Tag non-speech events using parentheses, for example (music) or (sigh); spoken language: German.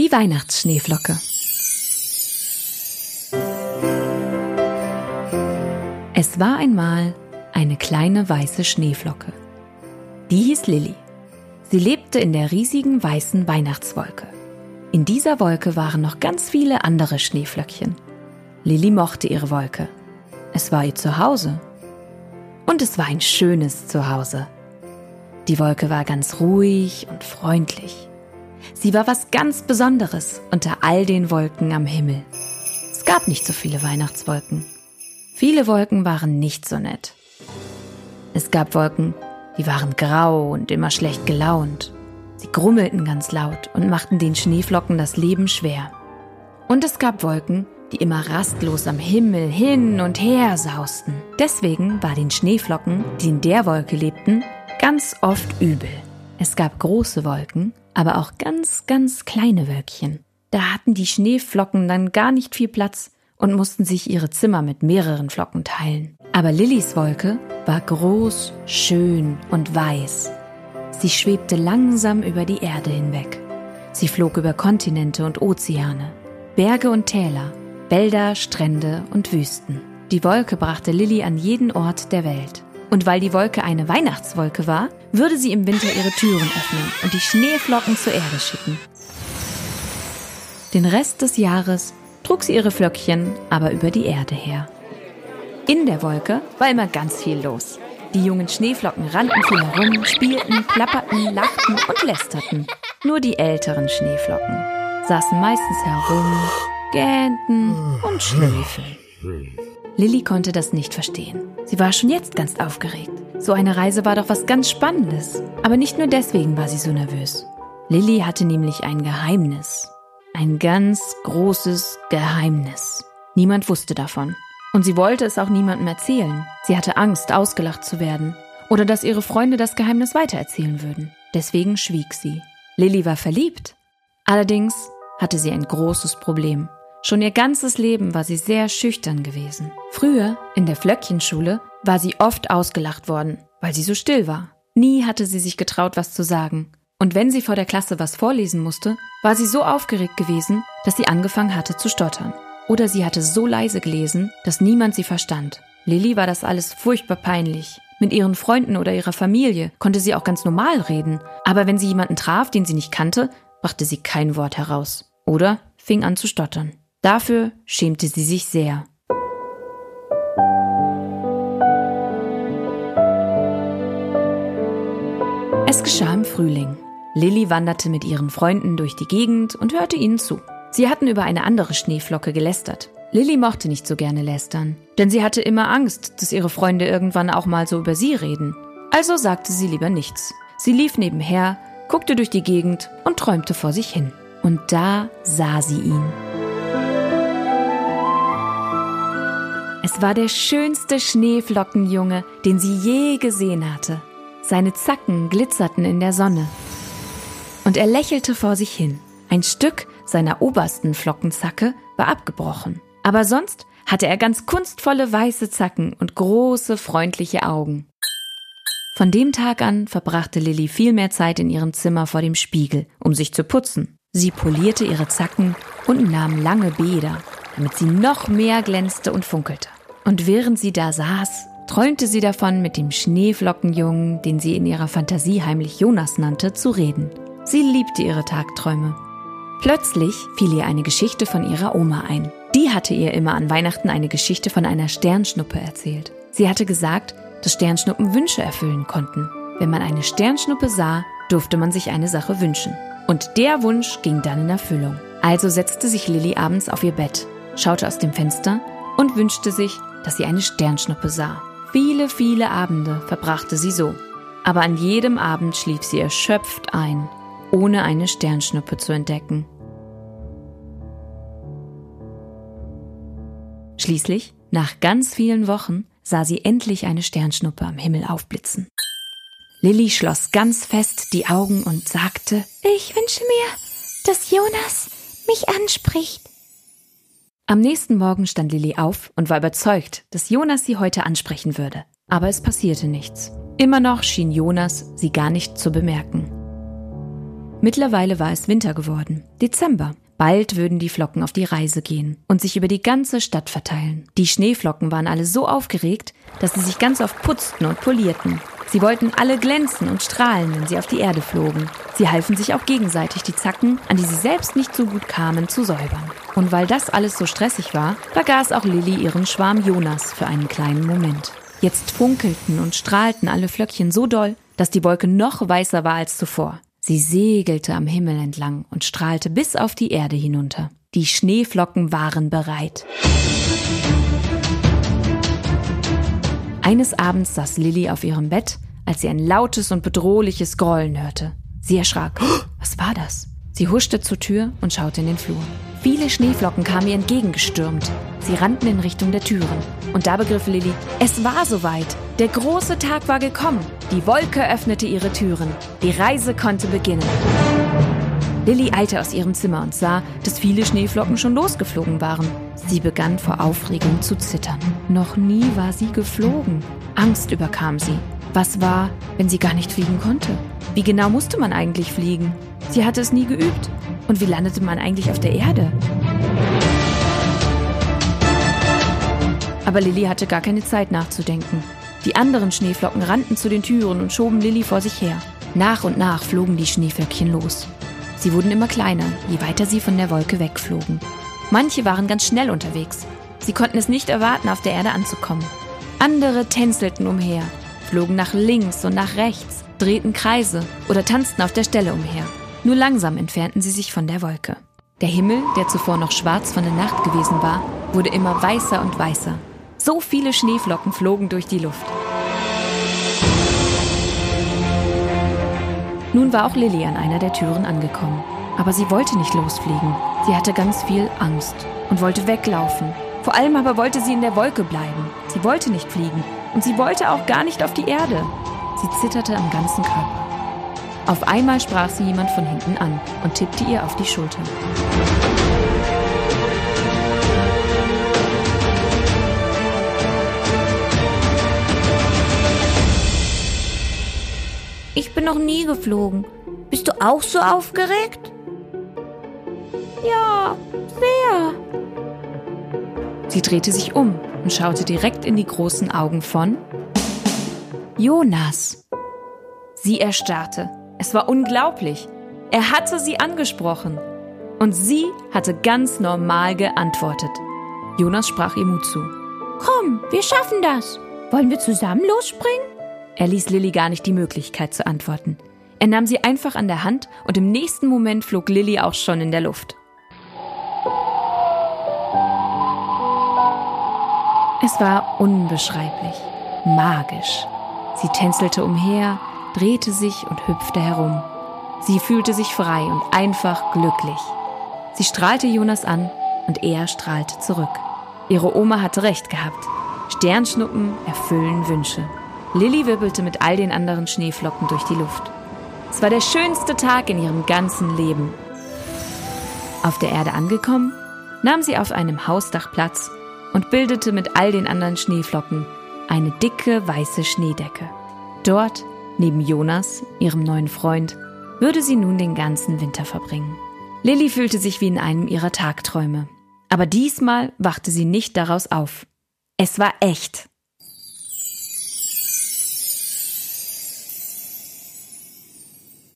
Die Weihnachtsschneeflocke. Es war einmal eine kleine weiße Schneeflocke. Die hieß Lilly. Sie lebte in der riesigen weißen Weihnachtswolke. In dieser Wolke waren noch ganz viele andere Schneeflöckchen. Lilly mochte ihre Wolke. Es war ihr Zuhause. Und es war ein schönes Zuhause. Die Wolke war ganz ruhig und freundlich. Sie war was ganz Besonderes unter all den Wolken am Himmel. Es gab nicht so viele Weihnachtswolken. Viele Wolken waren nicht so nett. Es gab Wolken, die waren grau und immer schlecht gelaunt. Sie grummelten ganz laut und machten den Schneeflocken das Leben schwer. Und es gab Wolken, die immer rastlos am Himmel hin und her sausten. Deswegen war den Schneeflocken, die in der Wolke lebten, ganz oft übel. Es gab große Wolken, aber auch ganz, ganz kleine Wölkchen. Da hatten die Schneeflocken dann gar nicht viel Platz und mussten sich ihre Zimmer mit mehreren Flocken teilen. Aber Lillys Wolke war groß, schön und weiß. Sie schwebte langsam über die Erde hinweg. Sie flog über Kontinente und Ozeane, Berge und Täler, Wälder, Strände und Wüsten. Die Wolke brachte Lilly an jeden Ort der Welt. Und weil die Wolke eine Weihnachtswolke war, würde sie im Winter ihre Türen öffnen und die Schneeflocken zur Erde schicken. Den Rest des Jahres trug sie ihre Flöckchen aber über die Erde her. In der Wolke war immer ganz viel los. Die jungen Schneeflocken rannten viel herum, spielten, plapperten, lachten und lästerten. Nur die älteren Schneeflocken saßen meistens herum, gähnten und schliefen. Lilly konnte das nicht verstehen. Sie war schon jetzt ganz aufgeregt. So eine Reise war doch was ganz Spannendes. Aber nicht nur deswegen war sie so nervös. Lilly hatte nämlich ein Geheimnis. Ein ganz großes Geheimnis. Niemand wusste davon. Und sie wollte es auch niemandem erzählen. Sie hatte Angst, ausgelacht zu werden oder dass ihre Freunde das Geheimnis weitererzählen würden. Deswegen schwieg sie. Lilly war verliebt. Allerdings hatte sie ein großes Problem. Schon ihr ganzes Leben war sie sehr schüchtern gewesen. Früher, in der Flöckchenschule, war sie oft ausgelacht worden, weil sie so still war. Nie hatte sie sich getraut, was zu sagen. Und wenn sie vor der Klasse was vorlesen musste, war sie so aufgeregt gewesen, dass sie angefangen hatte zu stottern. Oder sie hatte so leise gelesen, dass niemand sie verstand. Lilly war das alles furchtbar peinlich. Mit ihren Freunden oder ihrer Familie konnte sie auch ganz normal reden, aber wenn sie jemanden traf, den sie nicht kannte, brachte sie kein Wort heraus. Oder fing an zu stottern. Dafür schämte sie sich sehr. Es geschah im Frühling. Lilly wanderte mit ihren Freunden durch die Gegend und hörte ihnen zu. Sie hatten über eine andere Schneeflocke gelästert. Lilly mochte nicht so gerne lästern, denn sie hatte immer Angst, dass ihre Freunde irgendwann auch mal so über sie reden. Also sagte sie lieber nichts. Sie lief nebenher, guckte durch die Gegend und träumte vor sich hin. Und da sah sie ihn. Es war der schönste Schneeflockenjunge, den sie je gesehen hatte. Seine Zacken glitzerten in der Sonne. Und er lächelte vor sich hin. Ein Stück seiner obersten Flockenzacke war abgebrochen. Aber sonst hatte er ganz kunstvolle weiße Zacken und große, freundliche Augen. Von dem Tag an verbrachte Lilly viel mehr Zeit in ihrem Zimmer vor dem Spiegel, um sich zu putzen. Sie polierte ihre Zacken und nahm lange Bäder, damit sie noch mehr glänzte und funkelte. Und während sie da saß, träumte sie davon, mit dem Schneeflockenjungen, den sie in ihrer Fantasie heimlich Jonas nannte, zu reden. Sie liebte ihre Tagträume Plötzlich fiel ihr eine Geschichte von ihrer Oma ein. Die hatte ihr immer an Weihnachten eine Geschichte von einer Sternschnuppe erzählt. Sie hatte gesagt, dass Sternschnuppen Wünsche erfüllen konnten. Wenn man eine Sternschnuppe sah, durfte man sich eine Sache wünschen. Und der Wunsch ging dann in Erfüllung. Also setzte sich Lilly abends auf ihr Bett, schaute aus dem Fenster und wünschte sich, dass sie eine Sternschnuppe sah. Viele, viele Abende verbrachte sie so. Aber an jedem Abend schlief sie erschöpft ein ohne eine Sternschnuppe zu entdecken. Schließlich, nach ganz vielen Wochen, sah sie endlich eine Sternschnuppe am Himmel aufblitzen. Lilly schloss ganz fest die Augen und sagte, ich wünsche mir, dass Jonas mich anspricht. Am nächsten Morgen stand Lilly auf und war überzeugt, dass Jonas sie heute ansprechen würde. Aber es passierte nichts. Immer noch schien Jonas sie gar nicht zu bemerken. Mittlerweile war es Winter geworden, Dezember. Bald würden die Flocken auf die Reise gehen und sich über die ganze Stadt verteilen. Die Schneeflocken waren alle so aufgeregt, dass sie sich ganz oft putzten und polierten. Sie wollten alle glänzen und strahlen, wenn sie auf die Erde flogen. Sie halfen sich auch gegenseitig, die Zacken, an die sie selbst nicht so gut kamen, zu säubern. Und weil das alles so stressig war, vergaß auch Lilly ihren Schwarm Jonas für einen kleinen Moment. Jetzt funkelten und strahlten alle Flöckchen so doll, dass die Wolke noch weißer war als zuvor. Sie segelte am Himmel entlang und strahlte bis auf die Erde hinunter. Die Schneeflocken waren bereit. Eines Abends saß Lilly auf ihrem Bett, als sie ein lautes und bedrohliches Grollen hörte. Sie erschrak. (gasps) Was war das? Sie huschte zur Tür und schaute in den Flur. Viele Schneeflocken kamen ihr entgegengestürmt. Sie rannten in Richtung der Türen. Und da begriff Lilly, es war soweit. Der große Tag war gekommen. Die Wolke öffnete ihre Türen. Die Reise konnte beginnen. Lilly eilte aus ihrem Zimmer und sah, dass viele Schneeflocken schon losgeflogen waren. Sie begann vor Aufregung zu zittern. Noch nie war sie geflogen. Angst überkam sie. Was war, wenn sie gar nicht fliegen konnte? Wie genau musste man eigentlich fliegen? Sie hatte es nie geübt. Und wie landete man eigentlich auf der Erde? Aber Lilly hatte gar keine Zeit nachzudenken. Die anderen Schneeflocken rannten zu den Türen und schoben Lilly vor sich her. Nach und nach flogen die Schneeflöckchen los. Sie wurden immer kleiner, je weiter sie von der Wolke wegflogen. Manche waren ganz schnell unterwegs. Sie konnten es nicht erwarten, auf der Erde anzukommen. Andere tänzelten umher, flogen nach links und nach rechts, drehten Kreise oder tanzten auf der Stelle umher. Nur langsam entfernten sie sich von der Wolke. Der Himmel, der zuvor noch schwarz von der Nacht gewesen war, wurde immer weißer und weißer. So viele Schneeflocken flogen durch die Luft. Nun war auch Lilly an einer der Türen angekommen. Aber sie wollte nicht losfliegen. Sie hatte ganz viel Angst und wollte weglaufen. Vor allem aber wollte sie in der Wolke bleiben. Sie wollte nicht fliegen und sie wollte auch gar nicht auf die Erde. Sie zitterte am ganzen Körper. Auf einmal sprach sie jemand von hinten an und tippte ihr auf die Schulter. Noch nie geflogen. Bist du auch so aufgeregt? Ja, sehr. Sie drehte sich um und schaute direkt in die großen Augen von Jonas. Sie erstarrte. Es war unglaublich. Er hatte sie angesprochen. Und sie hatte ganz normal geantwortet. Jonas sprach ihr Mut zu. Komm, wir schaffen das. Wollen wir zusammen losspringen? Er ließ Lilly gar nicht die Möglichkeit zu antworten. Er nahm sie einfach an der Hand und im nächsten Moment flog Lilly auch schon in der Luft. Es war unbeschreiblich, magisch. Sie tänzelte umher, drehte sich und hüpfte herum. Sie fühlte sich frei und einfach glücklich. Sie strahlte Jonas an und er strahlte zurück. Ihre Oma hatte recht gehabt. Sternschnuppen erfüllen Wünsche. Lilly wirbelte mit all den anderen Schneeflocken durch die Luft. Es war der schönste Tag in ihrem ganzen Leben. Auf der Erde angekommen, nahm sie auf einem Hausdach Platz und bildete mit all den anderen Schneeflocken eine dicke weiße Schneedecke. Dort Neben Jonas, ihrem neuen Freund, würde sie nun den ganzen Winter verbringen. Lilly fühlte sich wie in einem ihrer Tagträume. Aber diesmal wachte sie nicht daraus auf. Es war echt.